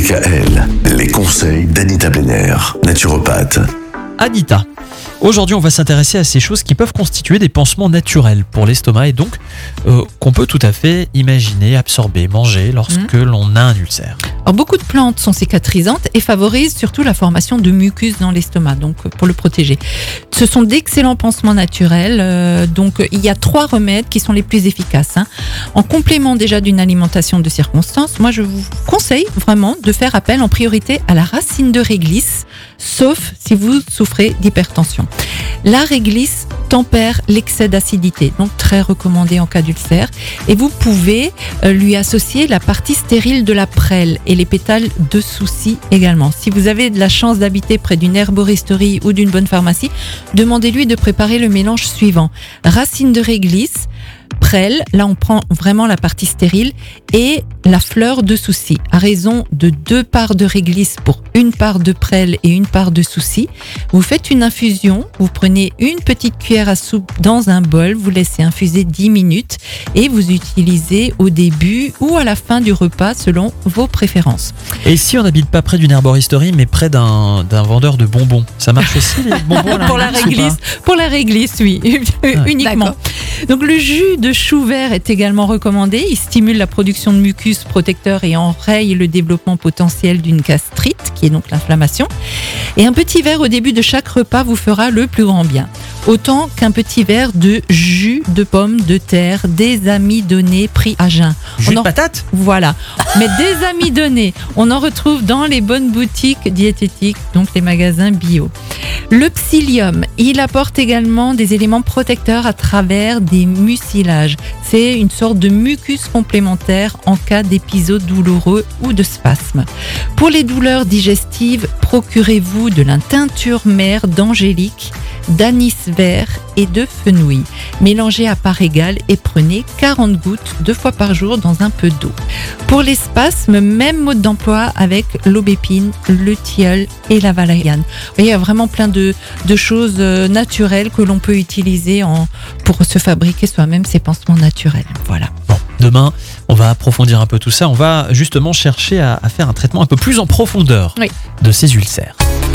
DKL, les conseils d'Anita Benner, naturopathe. Anita. Aujourd'hui, on va s'intéresser à ces choses qui peuvent constituer des pansements naturels pour l'estomac et donc euh, qu'on peut tout à fait imaginer absorber, manger lorsque l'on a un ulcère. Alors, beaucoup de plantes sont cicatrisantes et favorisent surtout la formation de mucus dans l'estomac, donc pour le protéger. Ce sont d'excellents pansements naturels. euh, donc, il y a trois remèdes qui sont les plus efficaces. hein. En complément déjà d'une alimentation de circonstance, moi je vous conseille vraiment de faire appel en priorité à la racine de réglisse, sauf si vous souffrez d'hypertension. La réglisse tempère l'excès d'acidité, donc très recommandé en cas d'ulcère. Et vous pouvez euh, lui associer la partie stérile de la prêle et les pétales de souci également. Si vous avez de la chance d'habiter près d'une herboristerie ou d'une bonne pharmacie, demandez-lui de préparer le mélange suivant. Racine de réglisse, prêle, là on prend vraiment la partie stérile, et la fleur de souci, à raison de deux parts de réglisse pour une part de prêle et une part de souci. Vous faites une infusion, vous prenez une petite cuillère à soupe dans un bol, vous laissez infuser 10 minutes et vous utilisez au début ou à la fin du repas selon vos préférences. Et si on n'habite pas près d'une herboristerie mais près d'un vendeur de bonbons, ça marche aussi les bonbons pour la réglisse réglisse, pour la réglisse, oui, uniquement. Donc le jus de chou vert est également recommandé. Il stimule la production de mucus protecteur et enraye le développement potentiel d'une gastrite, qui est donc l'inflammation. Et un petit verre au début de chaque repas vous fera le plus grand bien. Autant qu'un petit verre de jus de pomme de terre désamidonné pris à jeun. Jus On de en- patate? Voilà. Mais désamidonné, on en retrouve dans les bonnes boutiques diététiques, donc les magasins bio. Le psyllium, il apporte également des éléments protecteurs à travers des mucilages. C'est une sorte de mucus complémentaire en cas d'épisode douloureux ou de spasme. Pour les douleurs digestives, procurez-vous de la teinture mère d'angélique, d'anis vert et de fenouil. Mélangez à part égale et prenez 40 gouttes deux fois par jour dans un peu d'eau. Pour les spasmes, même mode d'emploi avec l'aubépine, le tilleul et la valériane. Vous voyez, Il y a vraiment plein de, de choses euh, naturelles que l'on peut utiliser en, pour se fabriquer soi-même ces pansements naturels. Voilà. Bon, demain, on va approfondir un peu tout ça. On va justement chercher à, à faire un traitement un peu plus en profondeur Oui. de ces ulcères.